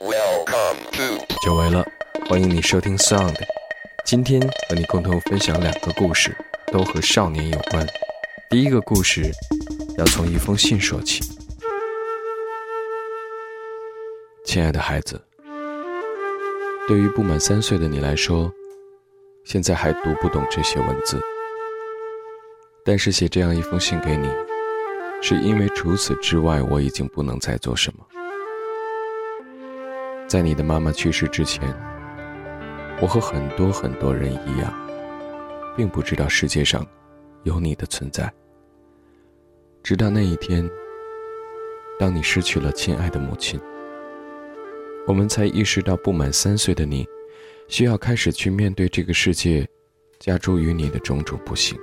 Welcome to 久违了，欢迎你收听 Sound。今天和你共同分享两个故事，都和少年有关。第一个故事要从一封信说起。亲爱的孩子，对于不满三岁的你来说，现在还读不懂这些文字，但是写这样一封信给你，是因为除此之外，我已经不能再做什么。在你的妈妈去世之前，我和很多很多人一样，并不知道世界上有你的存在。直到那一天，当你失去了亲爱的母亲，我们才意识到，不满三岁的你，需要开始去面对这个世界加诸于你的种种不幸。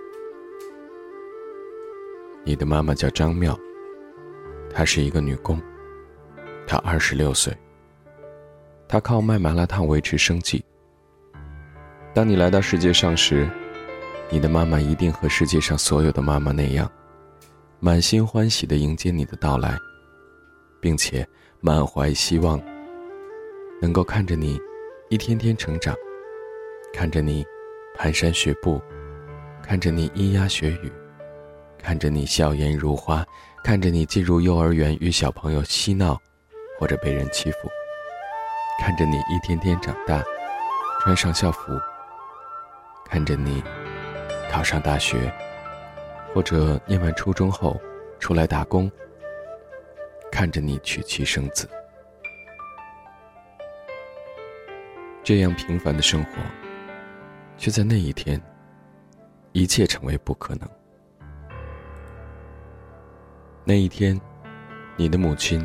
你的妈妈叫张妙，她是一个女工，她二十六岁。他靠卖麻辣烫维持生计。当你来到世界上时，你的妈妈一定和世界上所有的妈妈那样，满心欢喜地迎接你的到来，并且满怀希望，能够看着你一天天成长，看着你蹒跚学步，看着你咿呀学语，看着你笑颜如花，看着你进入幼儿园与小朋友嬉闹，或者被人欺负。看着你一天天长大，穿上校服；看着你考上大学，或者念完初中后出来打工；看着你娶妻生子，这样平凡的生活，却在那一天，一切成为不可能。那一天，你的母亲。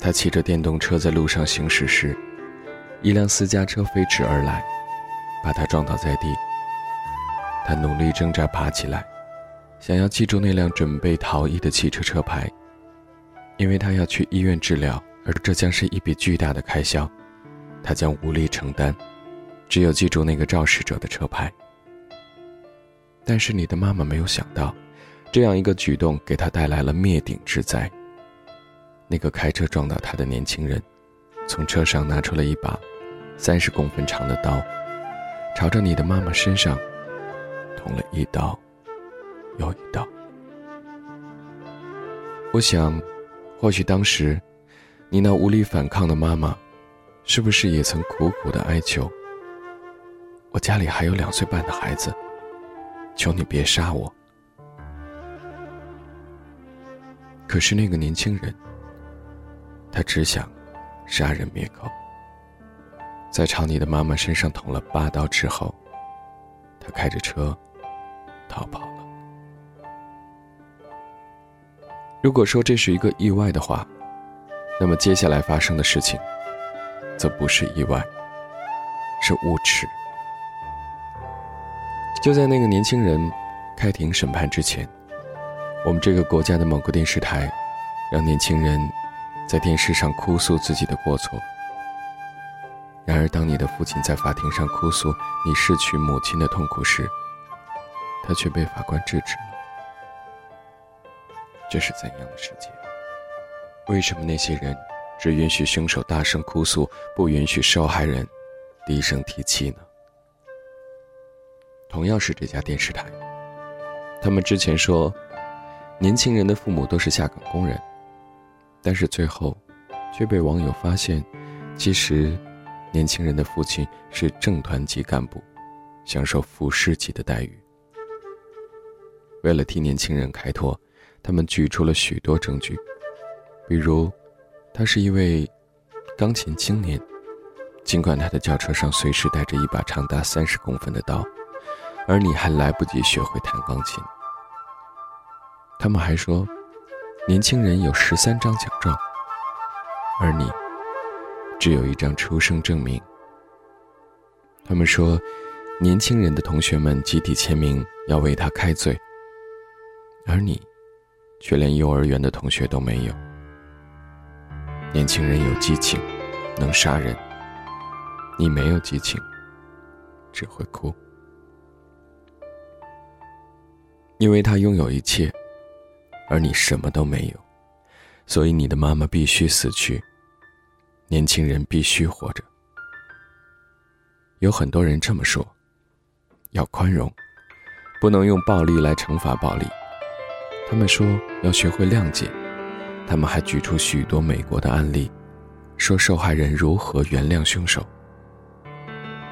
他骑着电动车在路上行驶时，一辆私家车飞驰而来，把他撞倒在地。他努力挣扎爬起来，想要记住那辆准备逃逸的汽车车牌，因为他要去医院治疗，而这将是一笔巨大的开销，他将无力承担。只有记住那个肇事者的车牌。但是你的妈妈没有想到，这样一个举动给他带来了灭顶之灾。那个开车撞倒他的年轻人，从车上拿出了一把三十公分长的刀，朝着你的妈妈身上捅了一刀又一刀。我想，或许当时你那无力反抗的妈妈，是不是也曾苦苦的哀求：“我家里还有两岁半的孩子，求你别杀我。”可是那个年轻人。他只想杀人灭口。在朝你的妈妈身上捅了八刀之后，他开着车逃跑了。如果说这是一个意外的话，那么接下来发生的事情，则不是意外，是无耻。就在那个年轻人开庭审判之前，我们这个国家的某个电视台，让年轻人。在电视上哭诉自己的过错。然而，当你的父亲在法庭上哭诉你失去母亲的痛苦时，他却被法官制止了。这是怎样的世界？为什么那些人只允许凶手大声哭诉，不允许受害人低声提气呢？同样是这家电视台，他们之前说，年轻人的父母都是下岗工人。但是最后，却被网友发现，其实，年轻人的父亲是正团级干部，享受副师级的待遇。为了替年轻人开脱，他们举出了许多证据，比如，他是一位钢琴青年，尽管他的轿车上随时带着一把长达三十公分的刀，而你还来不及学会弹钢琴。他们还说。年轻人有十三张奖状，而你只有一张出生证明。他们说，年轻人的同学们集体签名要为他开罪，而你却连幼儿园的同学都没有。年轻人有激情，能杀人，你没有激情，只会哭，因为他拥有一切。而你什么都没有，所以你的妈妈必须死去。年轻人必须活着。有很多人这么说：要宽容，不能用暴力来惩罚暴力。他们说要学会谅解，他们还举出许多美国的案例，说受害人如何原谅凶手。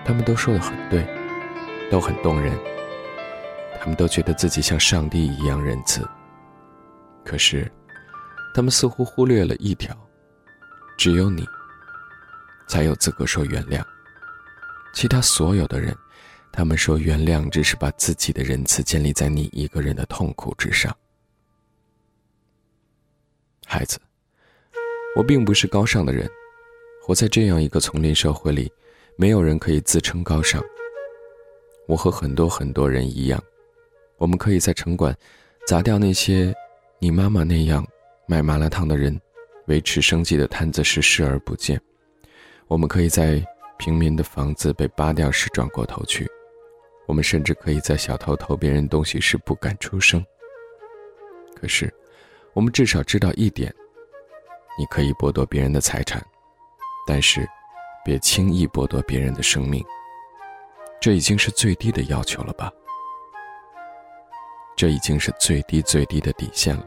他们都说的很对，都很动人。他们都觉得自己像上帝一样仁慈。可是，他们似乎忽略了一条：只有你才有资格说原谅。其他所有的人，他们说原谅只是把自己的仁慈建立在你一个人的痛苦之上。孩子，我并不是高尚的人，活在这样一个丛林社会里，没有人可以自称高尚。我和很多很多人一样，我们可以在城管砸掉那些你妈妈那样卖麻辣烫的人维持生计的摊子是视而不见；我们可以在平民的房子被扒掉时转过头去；我们甚至可以在小偷偷别人东西时不敢出声。可是。我们至少知道一点：你可以剥夺别人的财产，但是别轻易剥夺别人的生命。这已经是最低的要求了吧？这已经是最低最低的底线了。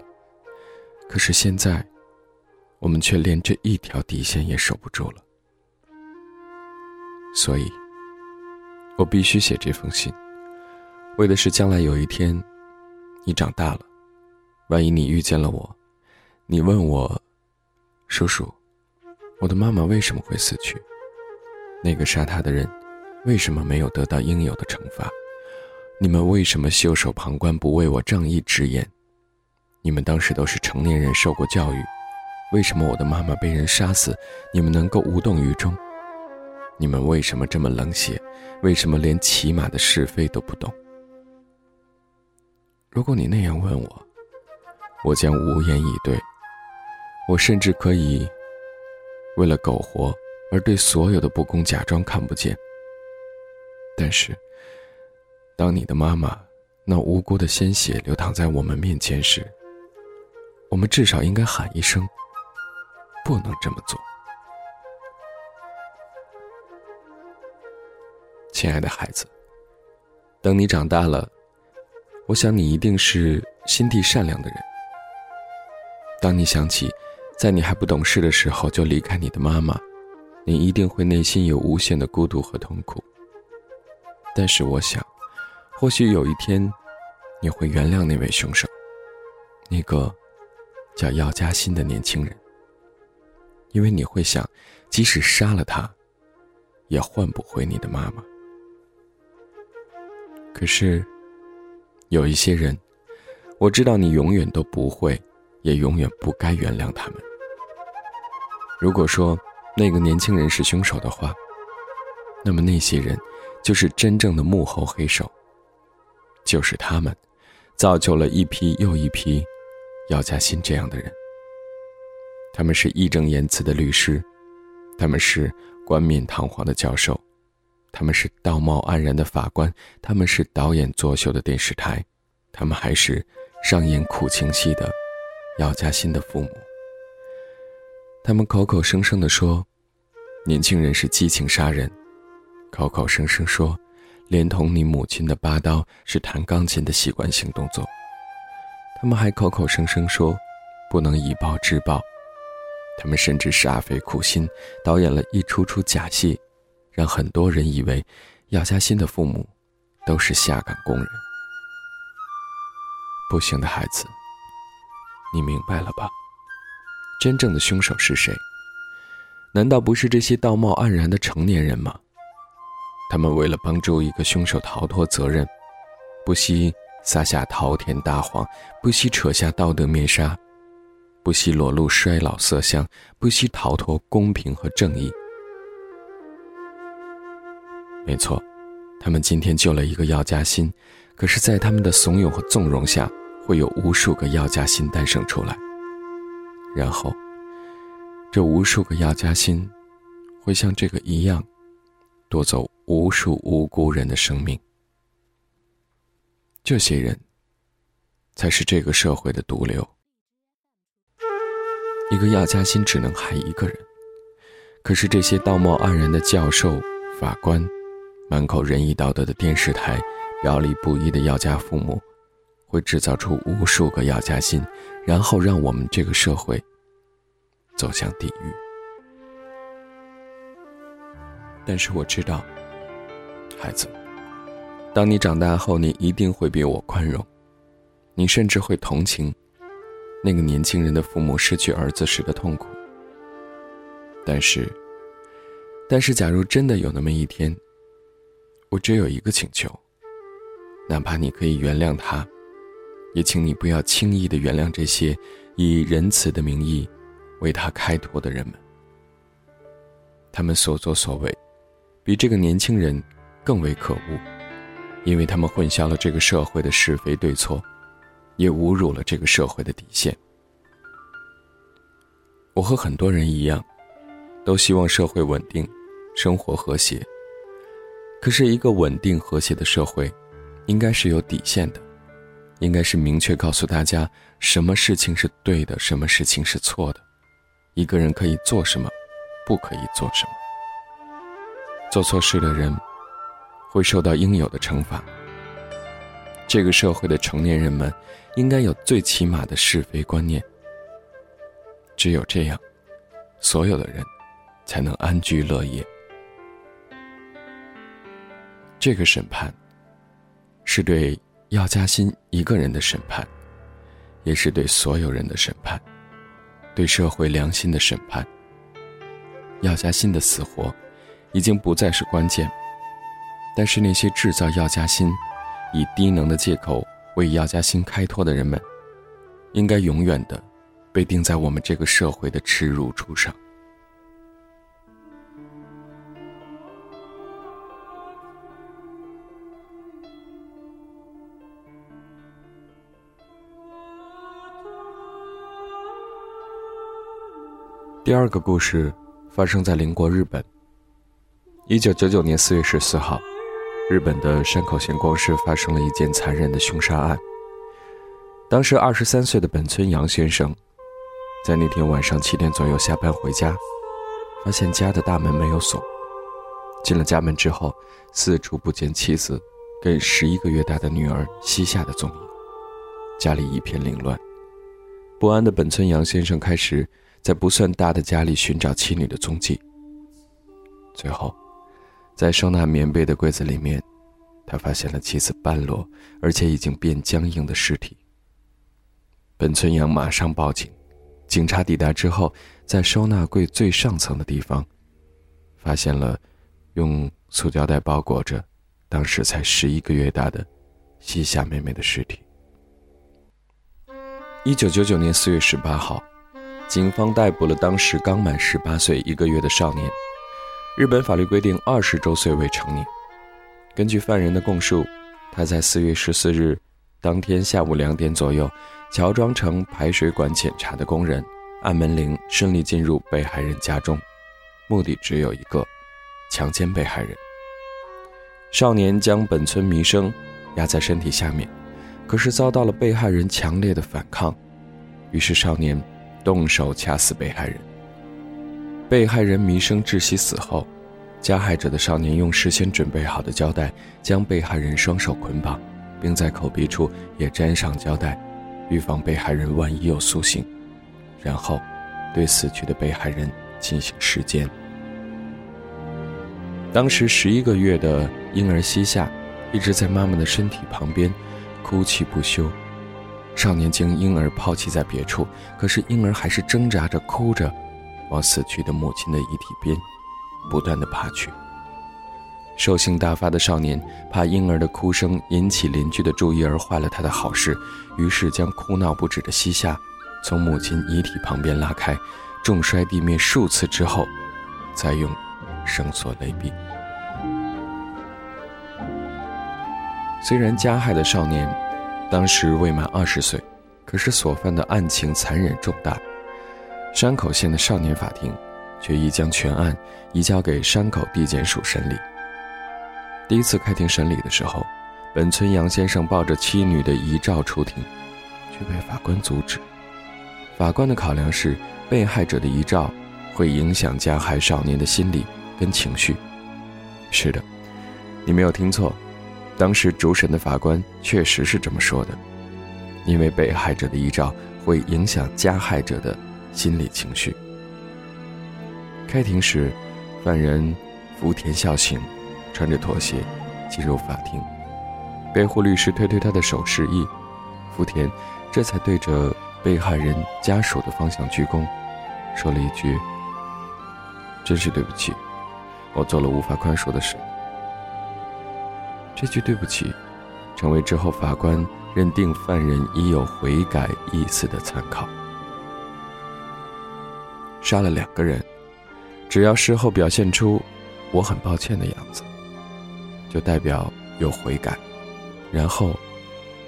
可是现在，我们却连这一条底线也守不住了。所以，我必须写这封信，为的是将来有一天，你长大了。万一你遇见了我，你问我，叔叔，我的妈妈为什么会死去？那个杀她的人，为什么没有得到应有的惩罚？你们为什么袖手旁观，不为我仗义直言？你们当时都是成年人，受过教育，为什么我的妈妈被人杀死，你们能够无动于衷？你们为什么这么冷血？为什么连起码的是非都不懂？如果你那样问我，我将无言以对。我甚至可以为了苟活而对所有的不公假装看不见。但是，当你的妈妈那无辜的鲜血流淌在我们面前时，我们至少应该喊一声：“不能这么做。”亲爱的孩子，等你长大了，我想你一定是心地善良的人。当你想起，在你还不懂事的时候就离开你的妈妈，你一定会内心有无限的孤独和痛苦。但是我想，或许有一天，你会原谅那位凶手，那个叫药家鑫的年轻人，因为你会想，即使杀了他，也换不回你的妈妈。可是，有一些人，我知道你永远都不会。也永远不该原谅他们。如果说那个年轻人是凶手的话，那么那些人就是真正的幕后黑手。就是他们，造就了一批又一批姚嘉欣这样的人。他们是义正言辞的律师，他们是冠冕堂皇的教授，他们是道貌岸然的法官，他们是导演作秀的电视台，他们还是上演苦情戏的。姚嘉欣的父母，他们口口声声地说，年轻人是激情杀人，口口声声说，连同你母亲的八刀是弹钢琴的习惯性动作。他们还口口声声说，不能以暴制暴。他们甚至煞费苦心导演了一出出假戏，让很多人以为姚嘉欣的父母都是下岗工人。不行的孩子。你明白了吧？真正的凶手是谁？难道不是这些道貌岸然的成年人吗？他们为了帮助一个凶手逃脱责任，不惜撒下滔天大谎，不惜扯下道德面纱，不惜裸露衰老色相，不惜逃脱公平和正义。没错，他们今天救了一个药家鑫，可是，在他们的怂恿和纵容下。会有无数个药家鑫诞生出来，然后，这无数个药家鑫，会像这个一样，夺走无数无辜人的生命。这些人，才是这个社会的毒瘤。一个药家鑫只能害一个人，可是这些道貌岸然的教授、法官，满口仁义道德的电视台，表里不一的药家父母，会制造出无数个药家鑫，然后让我们这个社会走向地狱。但是我知道，孩子，当你长大后，你一定会比我宽容，你甚至会同情那个年轻人的父母失去儿子时的痛苦。但是，但是，假如真的有那么一天，我只有一个请求，哪怕你可以原谅他，也请你不要轻易的原谅这些以仁慈的名义为他开脱的人们。他们所作所为，比这个年轻人更为可恶，因为他们混淆了这个社会的是非对错，也侮辱了这个社会的底线。我和很多人一样。都希望社会稳定，生活和谐。可是，一个稳定和谐的社会，应该是有底线的，应该是明确告诉大家什么事情是对的，什么事情是错的，一个人可以做什么，不可以做什么。做错事的人，会受到应有的惩罚。这个社会的成年人们，应该有最起码的是非观念。只有这样，所有的人。才能安居乐业。这个审判，是对药家鑫一个人的审判，也是对所有人的审判，对社会良心的审判。药家鑫的死活，已经不再是关键，但是那些制造药家鑫，以低能的借口为药家鑫开脱的人们，应该永远的被钉在我们这个社会的耻辱柱上。第二个故事发生在邻国日本。一九九九年四月十四号，日本的山口县光市发生了一件残忍的凶杀案。当时二十三岁的本村洋先生，在那天晚上七点左右下班回家，发现家的大门没有锁。进了家门之后，四处不见妻子跟十一个月大的女儿西夏的踪影，家里一片凌乱。不安的本村洋先生开始。在不算大的家里寻找妻女的踪迹。最后，在收纳棉被的柜子里面，他发现了妻子半裸而且已经变僵硬的尸体。本村阳马上报警，警察抵达之后，在收纳柜最上层的地方，发现了用塑胶袋包裹着当时才十一个月大的西夏妹妹的尸体。一九九九年四月十八号。警方逮捕了当时刚满十八岁一个月的少年。日本法律规定，二十周岁未成年。根据犯人的供述，他在四月十四日当天下午两点左右，乔装成排水管检查的工人，按门铃顺利进入被害人家中，目的只有一个：强奸被害人。少年将本村弥生压在身体下面，可是遭到了被害人强烈的反抗，于是少年。动手掐死被害人。被害人弥生窒息死后，加害者的少年用事先准备好的胶带将被害人双手捆绑，并在口鼻处也粘上胶带，预防被害人万一又苏醒。然后，对死去的被害人进行尸检。当时十一个月的婴儿西夏，一直在妈妈的身体旁边，哭泣不休。少年将婴儿抛弃在别处，可是婴儿还是挣扎着、哭着，往死去的母亲的遗体边不断的爬去。兽性大发的少年怕婴儿的哭声引起邻居的注意而坏了他的好事，于是将哭闹不止的西夏从母亲遗体旁边拉开，重摔地面数次之后，再用绳索勒毙。虽然加害的少年。当时未满二十岁，可是所犯的案情残忍重大，山口县的少年法庭决议将全案移交给山口地检署审理。第一次开庭审理的时候，本村杨先生抱着妻女的遗照出庭，却被法官阻止。法官的考量是，被害者的遗照会影响加害少年的心理跟情绪。是的，你没有听错，当时主审的法官确实是这么说的，因为被害者的遗照会影响加害者的心理情绪。开庭时，犯人福田孝行穿着拖鞋进入法庭，辩护律师推推他的手示意，福田这才对着被害人家属的方向鞠躬。说了一句：“真是对不起，我做了无法宽恕的事。”这句对不起，成为之后法官认定犯人已有悔改意思的参考。杀了两个人，只要事后表现出我很抱歉的样子，就代表有悔改，然后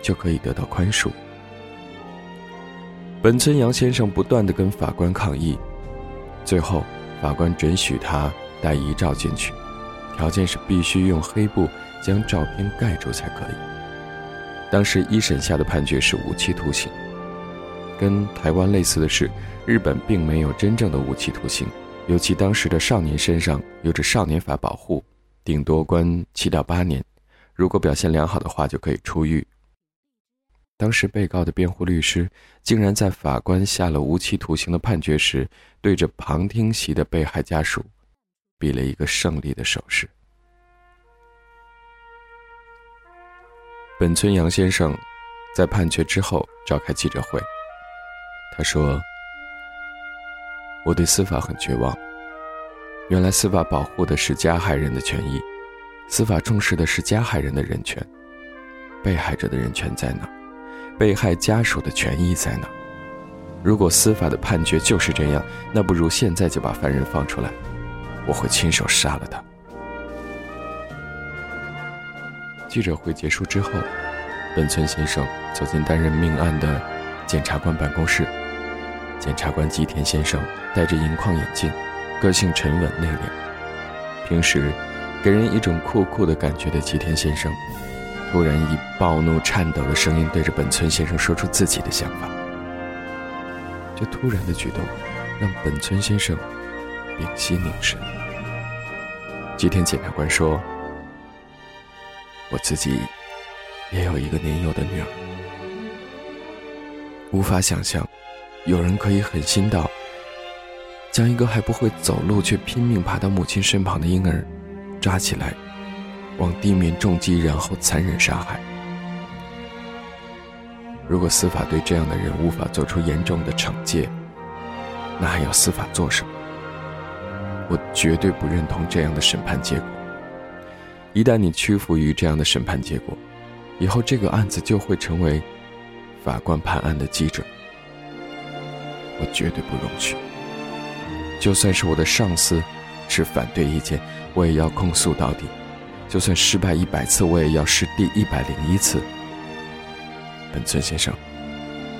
就可以得到宽恕。本村杨先生不断的跟法官抗议，最后法官准许他带遗照进去，条件是必须用黑布将照片盖住才可以。当时一审下的判决是无期徒刑。跟台湾类似的是，日本并没有真正的无期徒刑，尤其当时的少年身上有着少年法保护，顶多关七到八年，如果表现良好的话就可以出狱。当时被告的辩护律师竟然在法官下了无期徒刑的判决时，对着旁听席的被害家属，比了一个胜利的手势。本村杨先生在判决之后召开记者会，他说：“我对司法很绝望。原来司法保护的是加害人的权益，司法重视的是加害人的人权，被害者的人权在哪？”被害家属的权益在哪？如果司法的判决就是这样，那不如现在就把犯人放出来，我会亲手杀了他。记者会结束之后，本村先生走进担任命案的检察官办公室。检察官吉田先生戴着银框眼镜，个性沉稳内敛，平时给人一种酷酷的感觉的吉田先生。突然以暴怒颤抖的声音对着本村先生说出自己的想法。这突然的举动，让本村先生屏息凝神。吉田检察官说：“我自己也有一个年幼的女儿，无法想象，有人可以狠心到将一个还不会走路却拼命爬到母亲身旁的婴儿抓起来。”往地面重击，然后残忍杀害。如果司法对这样的人无法做出严重的惩戒，那还要司法做什么？我绝对不认同这样的审判结果。一旦你屈服于这样的审判结果，以后这个案子就会成为法官判案的基准。我绝对不容许。就算是我的上司持反对意见，我也要控诉到底。就算失败一百次，我也要试第一百零一次。本村先生，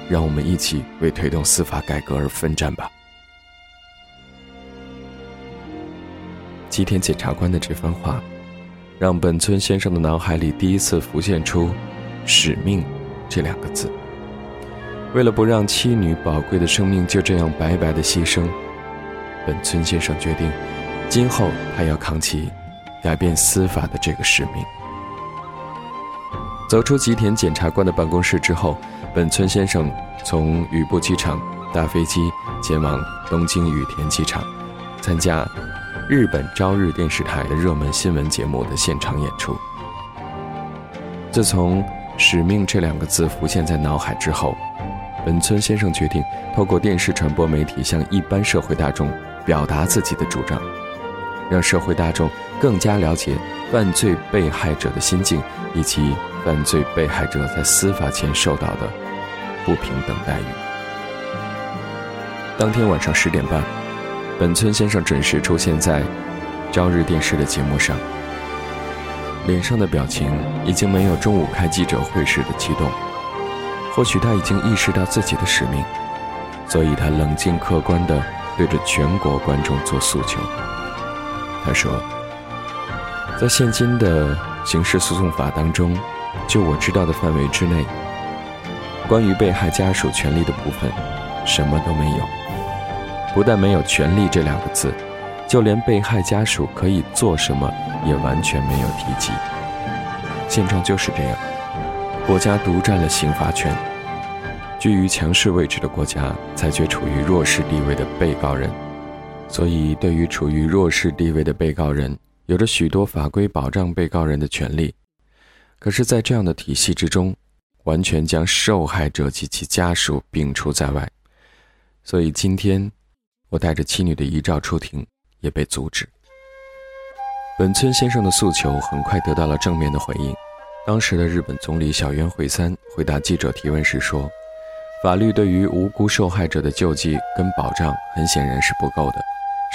让我们一起为推动司法改革而奋战吧。吉田检察官的这番话，让本村先生的脑海里第一次浮现出“使命”这两个字。为了不让妻女宝贵的生命就这样白白的牺牲，本村先生决定，今后他要扛起。改变司法的这个使命。走出吉田检察官的办公室之后，本村先生从羽部机场搭飞机前往东京羽田机场，参加日本朝日电视台的热门新闻节目的现场演出。自从“使命”这两个字浮现在脑海之后，本村先生决定透过电视传播媒体向一般社会大众表达自己的主张。让社会大众更加了解犯罪被害者的心境，以及犯罪被害者在司法前受到的不平等待遇。当天晚上十点半，本村先生准时出现在朝日电视的节目上，脸上的表情已经没有中午开记者会时的激动。或许他已经意识到自己的使命，所以他冷静客观地对着全国观众做诉求。他说：“在现今的刑事诉讼法当中，就我知道的范围之内，关于被害家属权利的部分，什么都没有。不但没有“权利”这两个字，就连被害家属可以做什么也完全没有提及。现状就是这样，国家独占了刑罚权，居于强势位置的国家裁决处于弱势地位的被告人，所以对于处于弱势地位的被告人，有着许多法规保障被告人的权利。可是，在这样的体系之中，完全将受害者及其家属摒除在外，所以今天我带着妻女的遗照出庭也被阻止。本村先生的诉求很快得到了正面的回应。当时的日本总理小渊惠三回答记者提问时说：“法律对于无辜受害者的救济跟保障，很显然是不够的。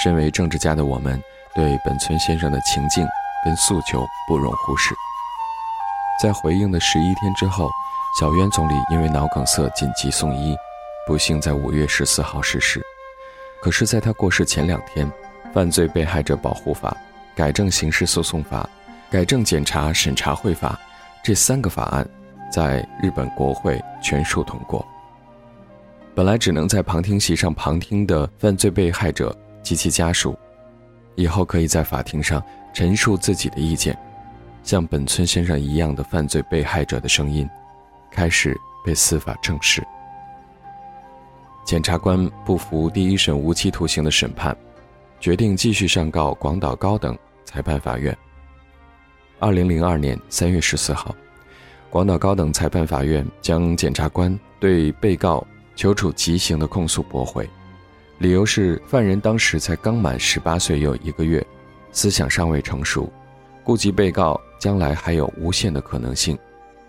身为政治家的我们，对本村先生的情境跟诉求不容忽视。”在回应的十一天之后。小渊总理因为脑梗塞紧急送医，不幸在五月十四号逝世。可是，在他过世前两天，《犯罪被害者保护法》、改正刑事诉讼法、改正检察审查会法这三个法案，在日本国会全数通过。本来只能在旁听席上旁听的犯罪被害者及其家属，以后可以在法庭上陈述自己的意见，像本村先生一样的犯罪被害者的声音。开始被司法正视。检察官不服第一审无期徒刑的审判，决定继续上告广岛高等裁判法院。二零零二年三月十四号，广岛高等裁判法院将检察官对被告求处极刑的控诉驳回，理由是犯人当时才刚满十八岁又一个月，思想尚未成熟，顾及被告将来还有无限的可能性，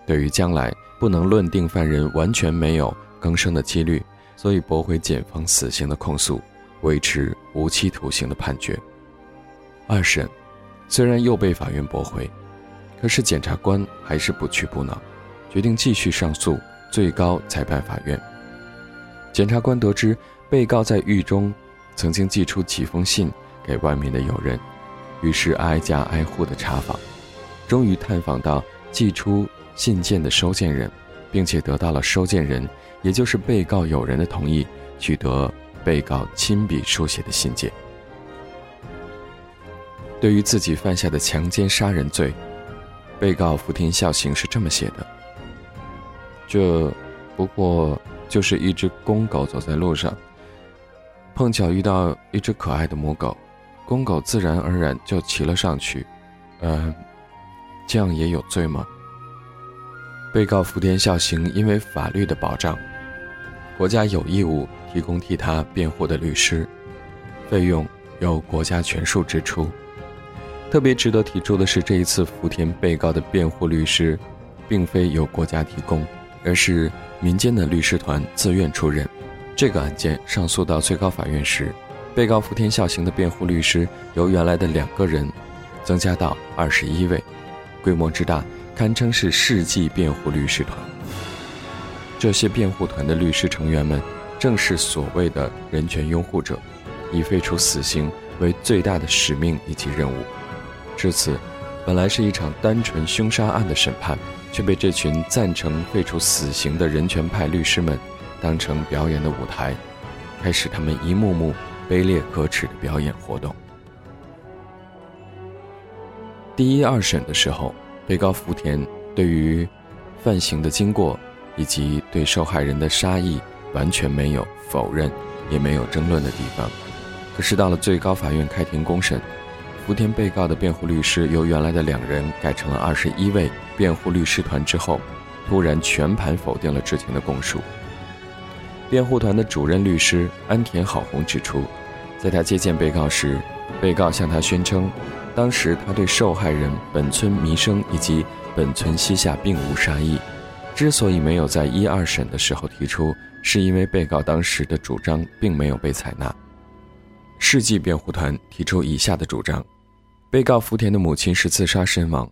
对于将来。不能论定犯人完全没有更生的几率，所以驳回检方死刑的控诉，维持无期徒刑的判决。二审虽然又被法院驳回，可是检察官还是不屈不挠，决定继续上诉最高裁判法院。检察官得知被告在狱中曾经寄出几封信给外面的友人，于是挨家挨户的查访，终于探访到寄出。信件的收件人，并且得到了收件人，也就是被告友人的同意，取得被告亲笔书写的信件。对于自己犯下的强奸杀人罪，被告福田孝行是这么写的：这不过就是一只公狗走在路上，碰巧遇到一只可爱的母狗，公狗自然而然就骑了上去。嗯，这样也有罪吗？被告福田孝行因为法律的保障，国家有义务提供替他辩护的律师，费用由国家全数支出。特别值得提出的是，这一次福田被告的辩护律师，并非由国家提供，而是民间的律师团自愿出任。这个案件上诉到最高法院时，被告福田孝行的辩护律师由原来的两个人，增加到二十一位，规模之大。堪称是世纪辩护律师团。这些辩护团的律师成员们，正是所谓的人权拥护者，以废除死刑为最大的使命以及任务。至此，本来是一场单纯凶杀案的审判，却被这群赞成废除死刑的人权派律师们当成表演的舞台，开始他们一幕幕卑劣可耻的表演活动。第一二审的时候。被告福田对于犯行的经过以及对受害人的杀意完全没有否认，也没有争论的地方。可是到了最高法院开庭公审，福田被告的辩护律师由原来的两人改成了二十一位辩护律师团之后，突然全盘否定了之前的供述。辩护团的主任律师安田好宏指出，在他接见被告时，被告向他宣称。当时他对受害人本村弥生以及本村西夏并无杀意，之所以没有在一二审的时候提出，是因为被告当时的主张并没有被采纳。世纪辩护团提出以下的主张：被告福田的母亲是自杀身亡，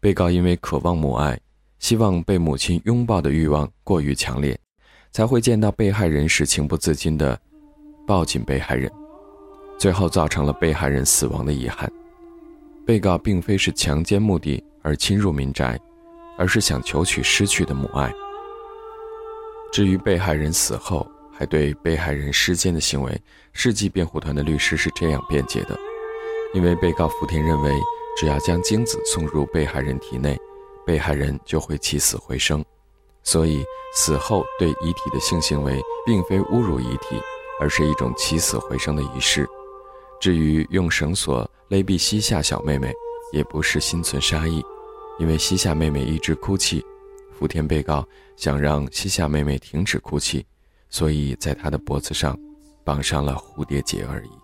被告因为渴望母爱，希望被母亲拥抱的欲望过于强烈，才会见到被害人时情不自禁地抱紧被害人，最后造成了被害人死亡的遗憾。被告并非是强奸目的而侵入民宅，而是想求取失去的母爱。至于被害人死后还对被害人施奸的行为，世纪辩护团的律师是这样辩解的：因为被告福田认为，只要将精子送入被害人体内，被害人就会起死回生，所以死后对遗体的性行为并非侮辱遗体，而是一种起死回生的仪式。至于用绳索勒毙西夏小妹妹，也不是心存杀意，因为西夏妹妹一直哭泣，福田被告想让西夏妹妹停止哭泣，所以在她的脖子上绑上了蝴蝶结而已。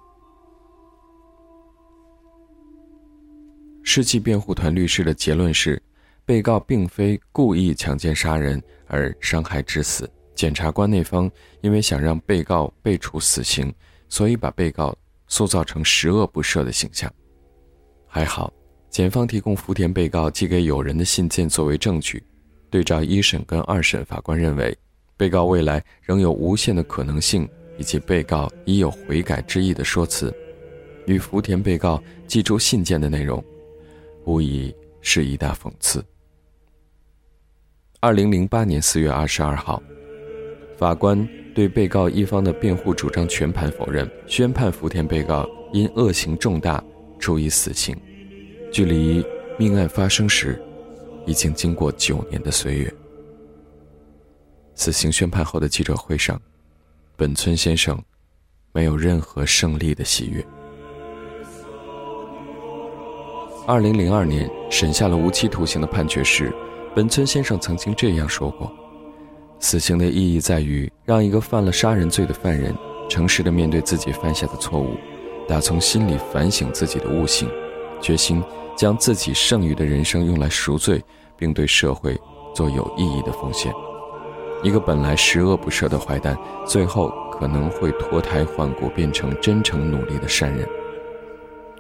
世纪辩护团律师的结论是，被告并非故意强奸杀人而伤害致死。检察官那方因为想让被告被处死刑，所以把被告。塑造成十恶不赦的形象。还好，检方提供福田被告寄给友人的信件作为证据。对照一审跟二审，法官认为，被告未来仍有无限的可能性，以及被告已有悔改之意的说辞，与福田被告寄出信件的内容，无疑是一大讽刺。二零零八年四月二十二号，法官。对被告一方的辩护主张全盘否认，宣判福田被告因恶行重大，处以死刑。距离命案发生时，已经经过九年的岁月。死刑宣判后的记者会上，本村先生没有任何胜利的喜悦。二零零二年审下了无期徒刑的判决时，本村先生曾经这样说过。死刑的意义在于让一个犯了杀人罪的犯人诚实的面对自己犯下的错误，打从心里反省自己的悟性，决心将自己剩余的人生用来赎罪，并对社会做有意义的奉献。一个本来十恶不赦的坏蛋，最后可能会脱胎换骨，变成真诚努力的善人。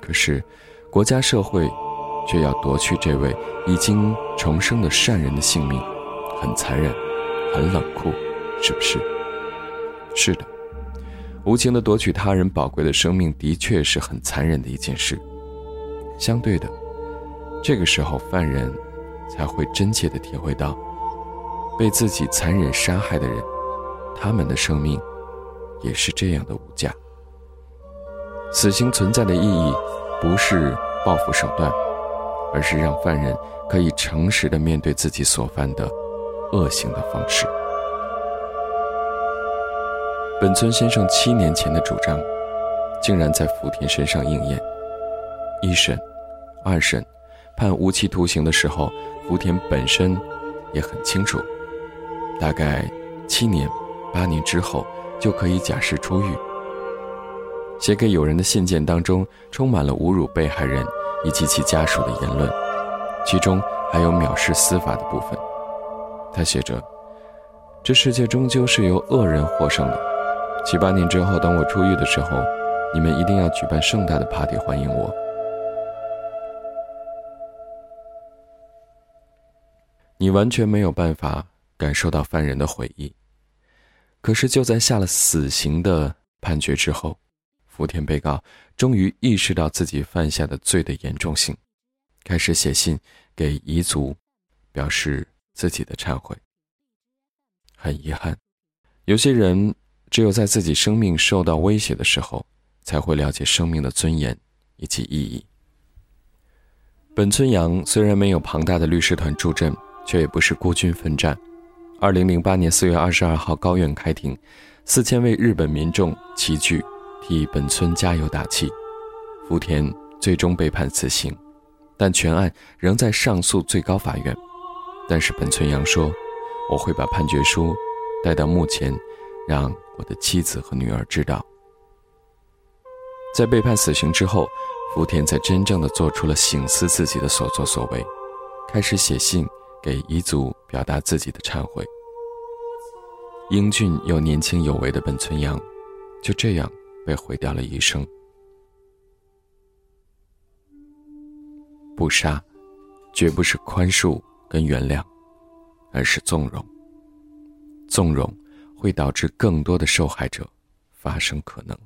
可是，国家社会却要夺去这位已经重生的善人的性命，很残忍。很冷酷，是不是？是的，无情的夺取他人宝贵的生命，的确是很残忍的一件事。相对的，这个时候犯人才会真切的体会到，被自己残忍杀害的人，他们的生命也是这样的无价。死刑存在的意义，不是报复手段，而是让犯人可以诚实的面对自己所犯的。恶行的方式。本村先生七年前的主张，竟然在福田身上应验。一审、二审判无期徒刑的时候，福田本身也很清楚，大概七年、八年之后就可以假释出狱。写给友人的信件当中，充满了侮辱被害人以及其家属的言论，其中还有藐视司法的部分。他写着：“这世界终究是由恶人获胜的。七八年之后，等我出狱的时候，你们一定要举办盛大的 party 欢迎我。”你完全没有办法感受到犯人的悔意。可是就在下了死刑的判决之后，福田被告终于意识到自己犯下的罪的严重性，开始写信给彝族，表示。自己的忏悔。很遗憾，有些人只有在自己生命受到威胁的时候，才会了解生命的尊严以及意义。本村阳虽然没有庞大的律师团助阵，却也不是孤军奋战。二零零八年四月二十二号，高院开庭，四千位日本民众齐聚，替本村加油打气。福田最终被判死刑，但全案仍在上诉最高法院。但是本村阳说：“我会把判决书带到墓前，让我的妻子和女儿知道。”在被判死刑之后，福田才真正的做出了醒思自己的所作所为，开始写信给彝族表达自己的忏悔。英俊又年轻有为的本村阳，就这样被毁掉了一生。不杀，绝不是宽恕。跟原谅，而是纵容。纵容会导致更多的受害者发生可能。